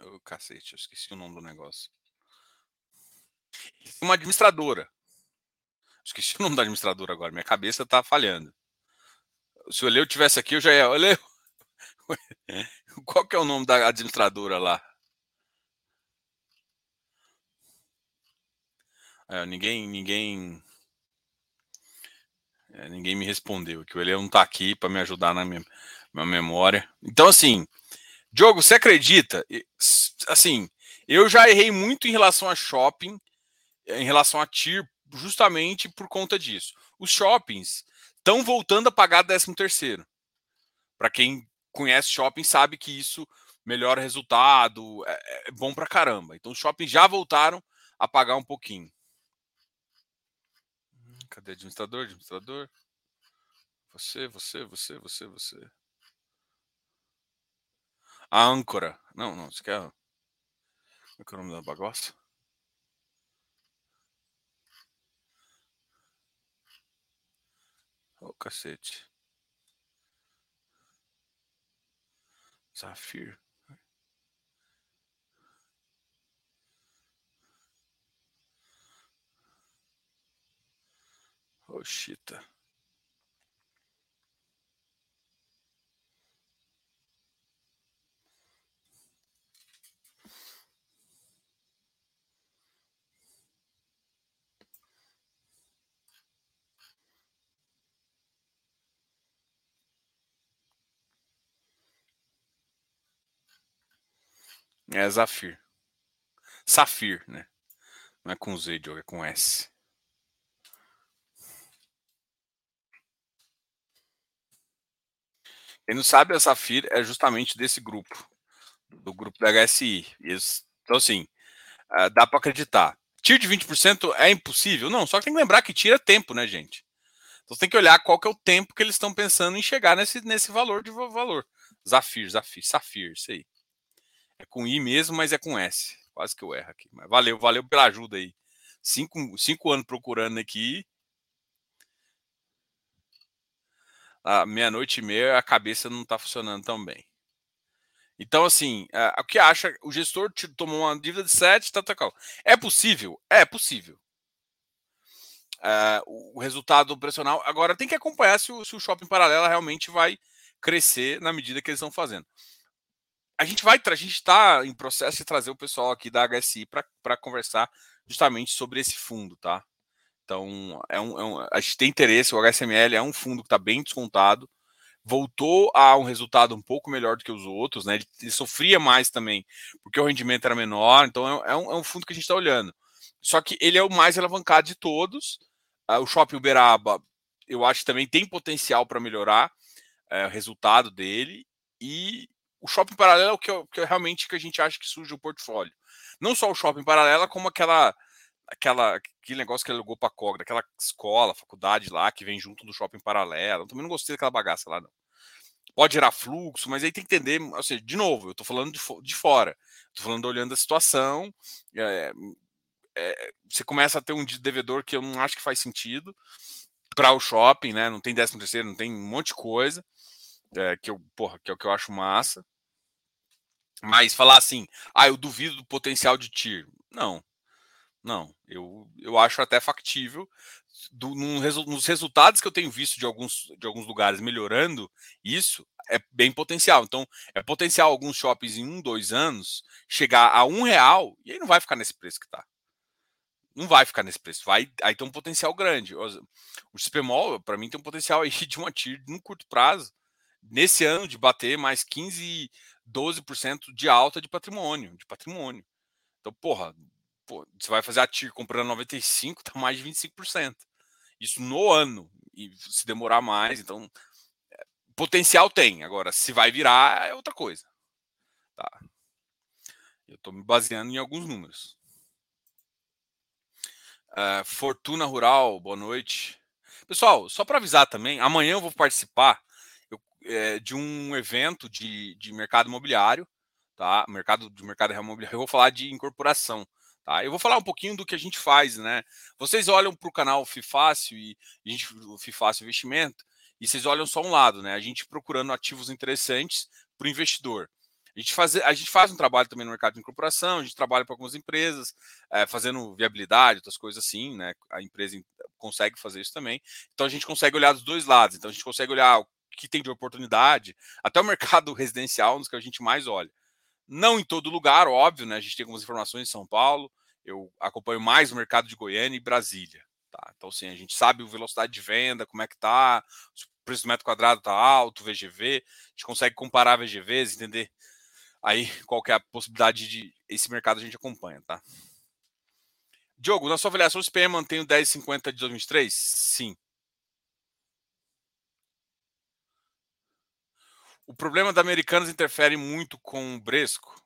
Oh, cacete, eu esqueci o nome do negócio. Uma administradora. Esqueci o nome da administradora agora, minha cabeça tá falhando. Se o Leo tivesse aqui, eu já ia. Leo, qual que é o nome da administradora lá? É, ninguém, ninguém, é, ninguém me respondeu. Que o Ele não está aqui para me ajudar na minha, minha memória. Então, assim, Diogo, você acredita? Assim, eu já errei muito em relação a shopping, em relação a TIR, justamente por conta disso. Os shoppings estão voltando a pagar 13 terceiro. Para quem conhece shopping sabe que isso melhora resultado, é, é bom para caramba. Então os shoppings já voltaram a pagar um pouquinho. Cadê administrador? Administrador? Você, você, você, você, você. A âncora. Não, não, você quer. Como é que é o nome da bagaça? Ô, oh, cacete. Zafir. Oxita. É Zafir. Safir, né? Não é com Z, Diogo, é com S. Quem não sabe, a Safir é justamente desse grupo, do grupo da HSI. então, assim, uh, dá para acreditar. Tiro de 20% é impossível? Não, só que tem que lembrar que tira tempo, né, gente? Então tem que olhar qual que é o tempo que eles estão pensando em chegar nesse, nesse valor de valor. Zafir, Zafir, Safir, isso aí. É com I mesmo, mas é com S. Quase que eu erro aqui. Mas valeu, valeu pela ajuda aí. Cinco, cinco anos procurando aqui à meia-noite e meia, a cabeça não está funcionando tão bem. Então, assim, o que acha? O gestor te tomou uma dívida de 7, tá, tá, tá, É possível? É possível. Uh, o resultado operacional. Agora tem que acompanhar se o, se o shopping paralelo realmente vai crescer na medida que eles estão fazendo. A gente vai, a gente está em processo de trazer o pessoal aqui da HSI para conversar justamente sobre esse fundo, tá? Então, é um, é um, a gente tem interesse, o HSML é um fundo que está bem descontado, voltou a um resultado um pouco melhor do que os outros, né? Ele, ele sofria mais também, porque o rendimento era menor, então é, é, um, é um, fundo que a gente está olhando. Só que ele é o mais alavancado de todos. Uh, o Shopping Uberaba, eu acho que também tem potencial para melhorar uh, o resultado dele. E o Shopping Paralelo é o que, que realmente que a gente acha que surge o portfólio. Não só o Shopping Paralelo, como aquela aquela, aquele negócio que ele alugou a Cogra, aquela escola, faculdade lá, que vem junto do shopping paralelo. Eu também não gostei daquela bagaça lá, não. Pode gerar fluxo, mas aí tem que entender, ou seja, de novo, eu estou falando de, de fora, estou falando olhando a situação. É, é, você começa a ter um devedor que eu não acho que faz sentido para o shopping, né? Não tem décimo terceiro, não tem um monte de coisa. É, que eu, porra, que é o que eu acho massa. Mas falar assim, ah, eu duvido do potencial de TIR. Não, não, eu, eu acho até factível. Do, num, nos resultados que eu tenho visto de alguns, de alguns lugares melhorando, isso é bem potencial. Então, é potencial alguns shoppings em um, dois anos chegar a um real e aí não vai ficar nesse preço que está. Não vai ficar nesse preço. Vai, aí tem um potencial grande. O, XPMOL, para mim, tem um potencial aí de uma TIR no curto prazo, nesse ano, de bater mais 15, 12% de alta de patrimônio. De patrimônio. Então, porra, pô, você vai fazer a TIR comprando 95, tá mais de 25%. Isso no ano. E se demorar mais, então. É, potencial tem. Agora, se vai virar, é outra coisa. Tá. Eu estou me baseando em alguns números. Uh, Fortuna Rural, boa noite. Pessoal, só para avisar também, amanhã eu vou participar eu, é, de um evento de, de mercado imobiliário tá? Mercado de mercado imobiliário. Eu vou falar de incorporação, tá? Eu vou falar um pouquinho do que a gente faz, né? Vocês olham para o canal Fifácil e a gente, o Fifácil Investimento e vocês olham só um lado, né? A gente procurando ativos interessantes para o investidor. A gente, faz, a gente faz um trabalho também no mercado de incorporação, a gente trabalha para algumas empresas, é, fazendo viabilidade, outras coisas assim, né? A empresa consegue fazer isso também. Então a gente consegue olhar dos dois lados. Então a gente consegue olhar o que tem de oportunidade, até o mercado residencial, nos que a gente mais olha. Não em todo lugar, óbvio, né? A gente tem algumas informações em São Paulo. Eu acompanho mais o mercado de Goiânia e Brasília. Tá? Então, sim, a gente sabe a velocidade de venda, como é que tá, se o preço do metro quadrado está alto, VGV, a gente consegue comparar VGVs, entender aí qual é a possibilidade de esse mercado a gente acompanha, tá? Diogo, na sua avaliação, o SPM mantém o 10,50 de 2023? Sim. O problema da Americanas interfere muito com o Bresco?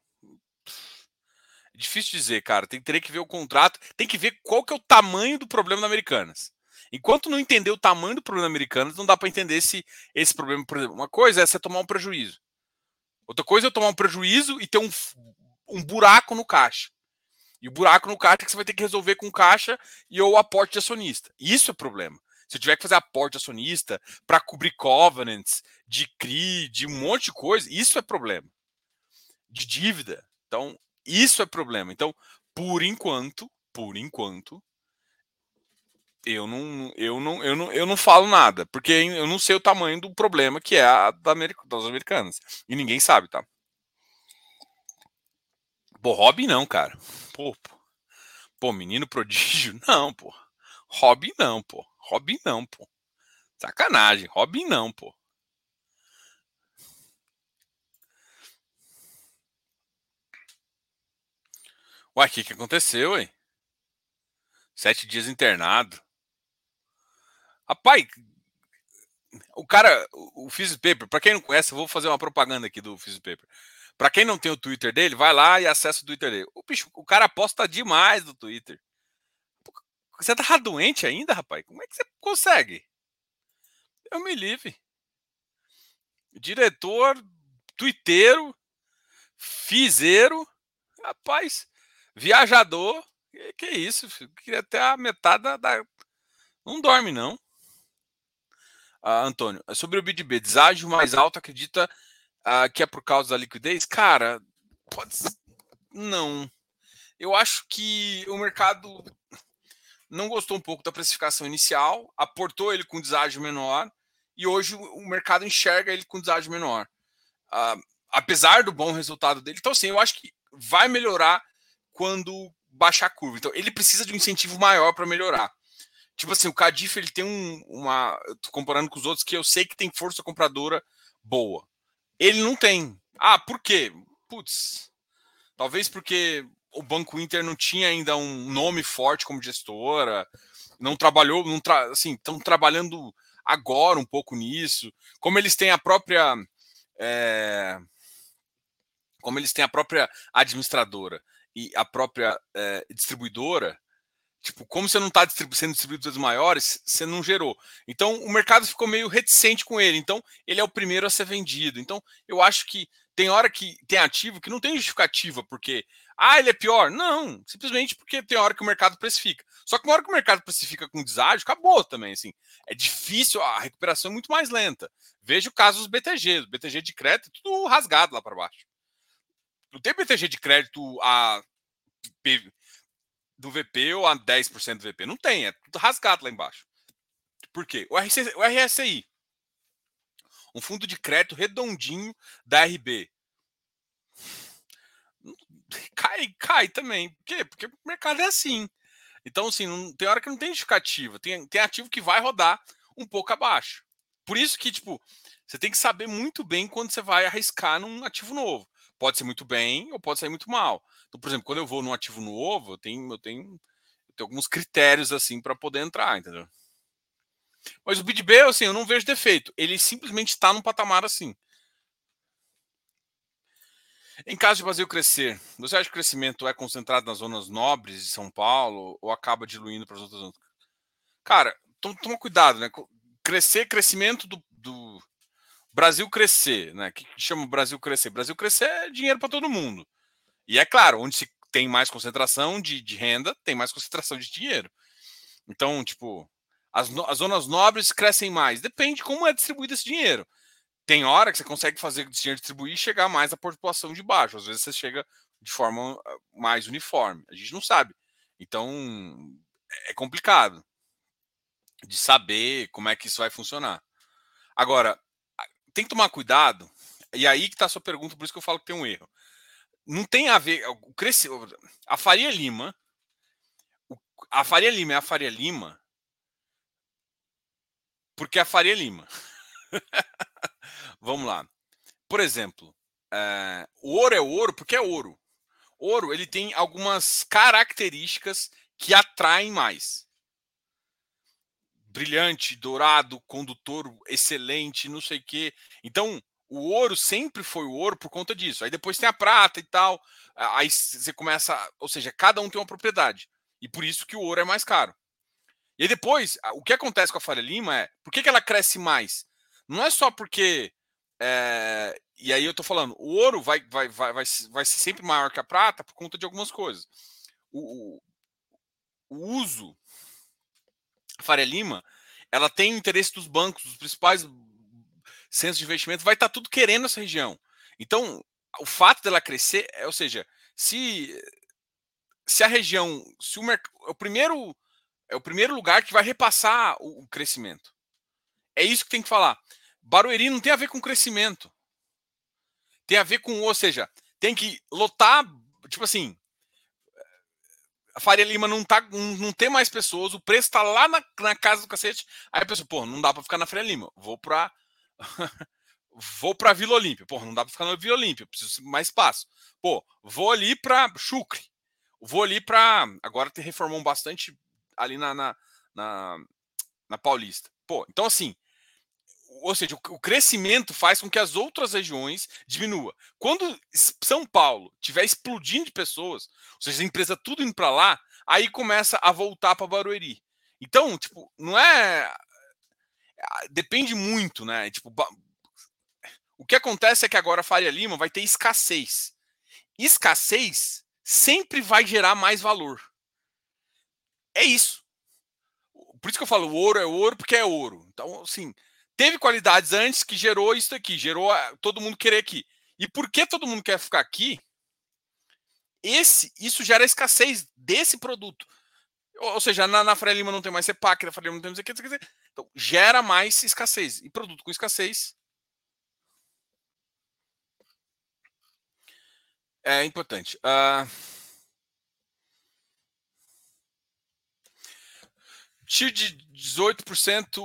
É difícil dizer, cara. Tem que ver o contrato, tem que ver qual que é o tamanho do problema da Americanas. Enquanto não entender o tamanho do problema da Americanas, não dá para entender se esse problema, por exemplo, uma coisa é você tomar um prejuízo. Outra coisa é tomar um prejuízo e ter um, um buraco no caixa. E o buraco no caixa é que você vai ter que resolver com caixa e ou aporte de acionista. Isso é problema. Se eu tiver que fazer aporte acionista para cobrir covenants, de CRI, de um monte de coisa, isso é problema. De dívida. Então, isso é problema. Então, por enquanto, por enquanto, eu não, eu não, eu não, eu não falo nada, porque eu não sei o tamanho do problema que é a da América, das americanas. E ninguém sabe, tá? Pô, Robin não, cara. Pô, pô, pô, menino prodígio, não, pô. Robin não, pô. Robin não, pô. Sacanagem, Robin não, pô. Uai, o que, que aconteceu, hein? Sete dias internado. Rapaz, o cara, o Fizz Paper, para quem não conhece, eu vou fazer uma propaganda aqui do Fizz Paper. Para quem não tem o Twitter dele, vai lá e acessa o Twitter dele. O, bicho, o cara aposta demais no Twitter. Você tá doente ainda, rapaz? Como é que você consegue? Eu me livre. Diretor, twitteiro, fizeiro, rapaz, viajador. Que, que isso? Queria até a metade da, da. Não dorme, não. Ah, Antônio, sobre o BidB, deságio mais alto, acredita ah, que é por causa da liquidez? Cara, pode. Não. Eu acho que o mercado não gostou um pouco da precificação inicial, aportou ele com deságio menor e hoje o mercado enxerga ele com deságio menor. Uh, apesar do bom resultado dele. Então, assim, eu acho que vai melhorar quando baixar a curva. Então, ele precisa de um incentivo maior para melhorar. Tipo assim, o Cadif ele tem um, uma. comparando com os outros, que eu sei que tem força compradora boa. Ele não tem. Ah, por quê? Putz. Talvez porque o Banco Inter não tinha ainda um nome forte como gestora, não trabalhou, não tra assim, estão trabalhando agora um pouco nisso. Como eles têm a própria. É, como eles têm a própria administradora e a própria é, distribuidora, tipo, como você não está distribu sendo distribuído dos maiores, você não gerou. Então o mercado ficou meio reticente com ele. Então ele é o primeiro a ser vendido. Então eu acho que tem hora que tem ativo que não tem justificativa, porque ah, ele é pior. Não, simplesmente porque tem hora que o mercado precifica. Só que uma hora que o mercado precifica com deságio, acabou também. Assim, é difícil, a recuperação é muito mais lenta. Veja o caso dos BTGs. BTG de crédito, tudo rasgado lá para baixo. Não tem BTG de crédito a do VP ou a 10% do VP. Não tem, é tudo rasgado lá embaixo. Por quê? O, RC, o RSI, um fundo de crédito redondinho da RB, cai, cai também. Por quê? Porque o mercado é assim. Então, assim, não, tem hora que não tem justificativa. Tem, tem ativo que vai rodar um pouco abaixo. Por isso que, tipo, você tem que saber muito bem quando você vai arriscar num ativo novo. Pode ser muito bem ou pode sair muito mal. Então, por exemplo, quando eu vou num ativo novo, eu tenho, eu tenho, eu tenho alguns critérios assim para poder entrar, entendeu? Mas o BidB, assim, eu não vejo defeito. Ele simplesmente está num patamar assim. Em caso de Brasil crescer, você acha que o crescimento é concentrado nas zonas nobres de São Paulo ou acaba diluindo para as outras zonas? Cara, toma, cuidado, né? Crescer, crescimento do, do, Brasil crescer, né? O que chama Brasil crescer? Brasil crescer é dinheiro para todo mundo. E é claro, onde se tem mais concentração de, de, renda, tem mais concentração de dinheiro. Então, tipo, as, as zonas nobres crescem mais. Depende como é distribuído esse dinheiro. Tem hora que você consegue fazer o dinheiro distribuir e chegar mais à população de baixo. Às vezes você chega de forma ah, mais uniforme. A gente não sabe. Então, é complicado de saber como é que isso vai funcionar. Agora, tem que tomar cuidado, e aí que está a sua pergunta, por isso que eu falo que tem um erro. Não tem a ver. O cresce, a Faria Lima. A Faria Lima é a Faria Lima porque é a Faria Lima. Vamos lá. Por exemplo, é, o ouro é ouro porque é ouro. Ouro ele tem algumas características que atraem mais. Brilhante, dourado, condutor excelente, não sei o quê. Então, o ouro sempre foi o ouro por conta disso. Aí depois tem a prata e tal. Aí você começa. Ou seja, cada um tem uma propriedade. E por isso que o ouro é mais caro. E aí depois, o que acontece com a Faria Lima é. Por que, que ela cresce mais? Não é só porque. É, e aí eu tô falando, o ouro vai, vai, vai, vai, vai ser sempre maior que a prata por conta de algumas coisas. O, o uso Faria Lima, ela tem interesse dos bancos, dos principais centros de investimento, vai estar tá tudo querendo essa região. Então, o fato dela crescer, é, ou seja, se se a região, se o, o primeiro é o primeiro lugar que vai repassar o, o crescimento. É isso que tem que falar. Barueri não tem a ver com crescimento. Tem a ver com, ou seja, tem que lotar, tipo assim, a Faria Lima não, tá, não tem mais pessoas, o preço tá lá na, na casa do cacete. Aí a pessoa, pô, não dá para ficar na Faria Lima, vou para vou para Vila Olímpia. Pô, não dá para ficar na Vila Olímpia, preciso mais espaço. Pô, vou ali para Chucre. Vou ali para agora reformou bastante ali na, na, na, na Paulista. Pô, então assim, ou seja, o crescimento faz com que as outras regiões diminua. Quando São Paulo tiver explodindo de pessoas, ou seja, a empresa tudo indo para lá, aí começa a voltar para Barueri. Então, tipo, não é depende muito, né? Tipo, o que acontece é que agora Faria Lima vai ter escassez. Escassez sempre vai gerar mais valor. É isso. Por isso que eu falo, o ouro é ouro porque é ouro. Então, assim, teve qualidades antes que gerou isso aqui, gerou todo mundo querer aqui. E por que todo mundo quer ficar aqui? Esse, isso gera escassez desse produto. Ou, seja, na, na Lima não tem mais CEPAC, na Faria Lima não tem mais dizer, Então, gera mais escassez. E produto com escassez é importante. Uh... Tiro de 18%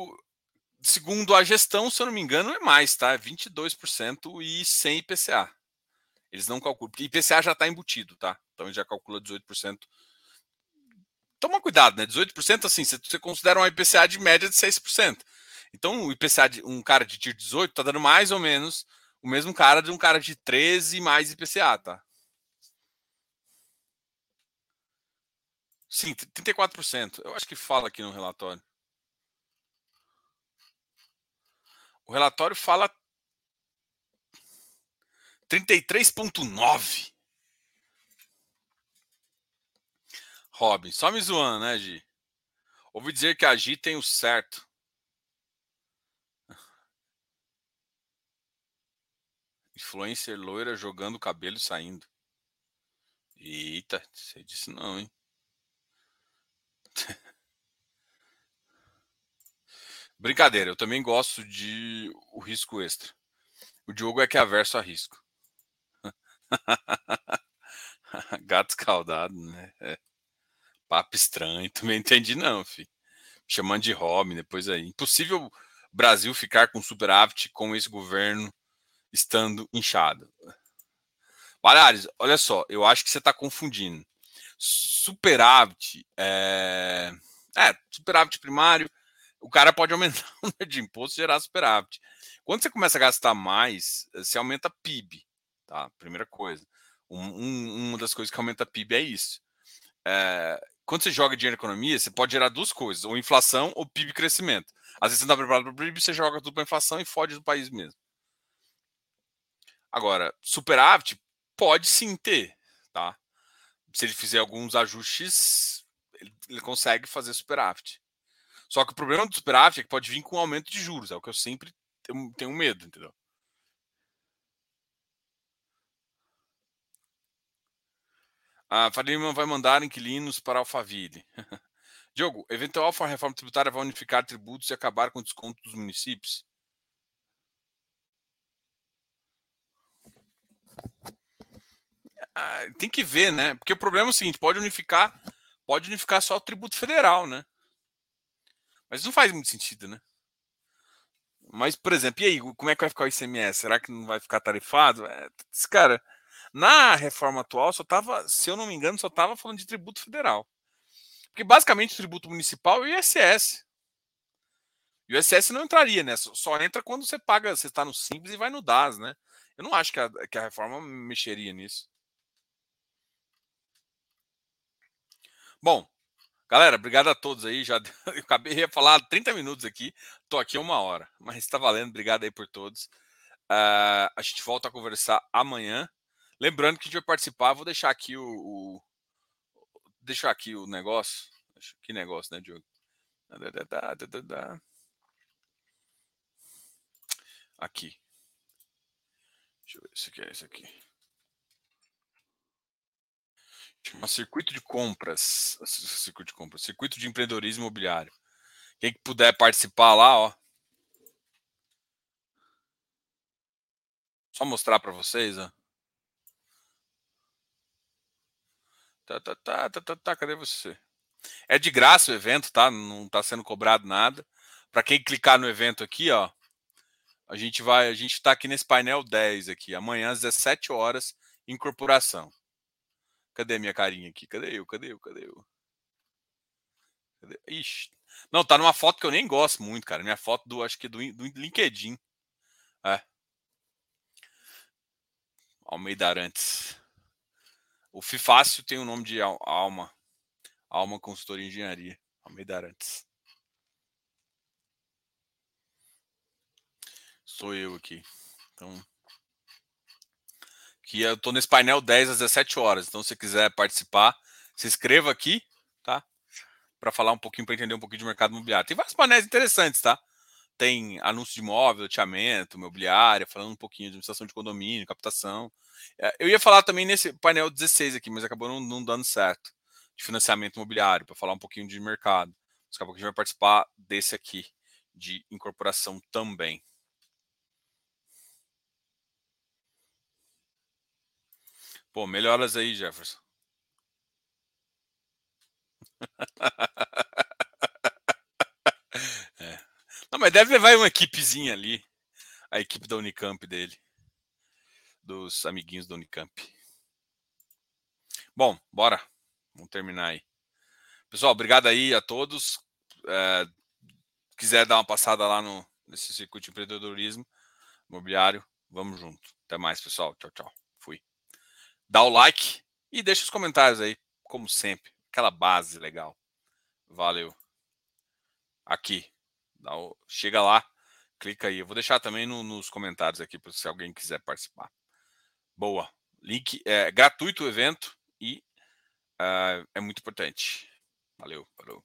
segundo a gestão, se eu não me engano, é mais, tá? 22% e sem IPCA. Eles não calculam, IPCA já está embutido, tá? Então ele já calcula 18%. Toma cuidado, né? 18% assim, você considera um IPCA de média de 6%. Então, o IPCA de um cara de tier 18 tá dando mais ou menos o mesmo cara de um cara de 13 mais IPCA, tá? Sim, 34%. Eu acho que fala aqui no relatório. O relatório fala 33,9. Robin, só me zoando, né, Gi? Ouvi dizer que a Gi tem o certo. Influencer loira jogando cabelo e saindo. Eita, sei disso não, hein? Brincadeira, eu também gosto de o risco extra. O Diogo é que é averso a risco. Gato escaldado, né? É. Papo estranho. Também entendi, não, filho. Chamando de Robin depois aí. Impossível Brasil ficar com superávit com esse governo estando inchado. Palhares, olha só, eu acho que você está confundindo. Superávit é... é, superávit primário o cara pode aumentar o de imposto e gerar superávit. Quando você começa a gastar mais, você aumenta PIB, tá? Primeira coisa. Um, um, uma das coisas que aumenta PIB é isso. É, quando você joga dinheiro na economia, você pode gerar duas coisas, ou inflação ou PIB crescimento. Às vezes você não está preparado para o PIB, você joga tudo para inflação e fode do país mesmo. Agora, superávit pode sim ter, tá? Se ele fizer alguns ajustes, ele, ele consegue fazer superávit. Só que o problema do superávit é que pode vir com um aumento de juros, é o que eu sempre tenho, medo, entendeu? A Faria vai mandar inquilinos para Alphaville. Diogo, eventual reforma tributária vai unificar tributos e acabar com o desconto dos municípios? Ah, tem que ver, né? Porque o problema é o seguinte: pode unificar, pode unificar só o tributo federal, né? Mas não faz muito sentido, né? Mas, por exemplo, e aí, como é que vai ficar o ICMS? Será que não vai ficar tarifado? É, cara, na reforma atual, só tava, se eu não me engano, só estava falando de tributo federal. Porque basicamente o tributo municipal é o ISS. E o ISS não entraria, né? Só entra quando você paga, você está no Simples e vai no DAS, né? Eu não acho que a, que a reforma mexeria nisso. Bom, galera, obrigado a todos aí. Já eu acabei de falar 30 minutos aqui, tô aqui uma hora, mas está valendo. Obrigado aí por todos. Uh, a gente volta a conversar amanhã. Lembrando que a gente vai participar, vou deixar aqui o, o deixar aqui o negócio. Que negócio, né, Diogo? Aqui. Deixa eu ver se é esse aqui. Chama circuito de compras. Circuito de compras. Circuito de empreendedorismo imobiliário. Quem puder participar lá, ó. Só mostrar para vocês, ó. Tá, tá, tá, tá, tá, tá, cadê você? É de graça o evento, tá? Não tá sendo cobrado nada. Para quem clicar no evento aqui, ó, a gente vai, a gente está aqui nesse painel 10 aqui, amanhã às 17 horas, incorporação. Cadê minha carinha aqui? Cadê eu? Cadê eu? Cadê eu? Cadê? Ixi. Não, tá numa foto que eu nem gosto muito, cara. Minha foto do, acho que do, do LinkedIn. É. Almeida Arantes. O Fifácio tem o nome de Alma. Alma Consultoria Engenharia. Almeida Arantes. Sou eu aqui. Então. Que eu tô nesse painel 10 às 17 horas. Então, se quiser participar, se inscreva aqui, tá? Para falar um pouquinho, para entender um pouquinho de mercado imobiliário. Tem vários painéis interessantes, tá? Tem anúncio de imóvel, loteamento, imobiliária, falando um pouquinho de administração de condomínio, captação. É, eu ia falar também nesse painel 16 aqui, mas acabou não, não dando certo. De financiamento imobiliário, para falar um pouquinho de mercado. Daqui a pouco a gente vai participar desse aqui, de incorporação também. Pô, melhoras aí, Jefferson. é. Não, mas deve levar uma equipezinha ali. A equipe da Unicamp dele dos amiguinhos do Unicamp. Bom, bora. Vamos terminar aí. Pessoal, obrigado aí a todos. É, quiser dar uma passada lá no, nesse circuito de empreendedorismo imobiliário, vamos junto. Até mais, pessoal. Tchau, tchau. Dá o like e deixa os comentários aí, como sempre. Aquela base legal. Valeu. Aqui. O, chega lá, clica aí. Eu vou deixar também no, nos comentários aqui, se alguém quiser participar. Boa. Link é gratuito o evento e uh, é muito importante. Valeu, falou.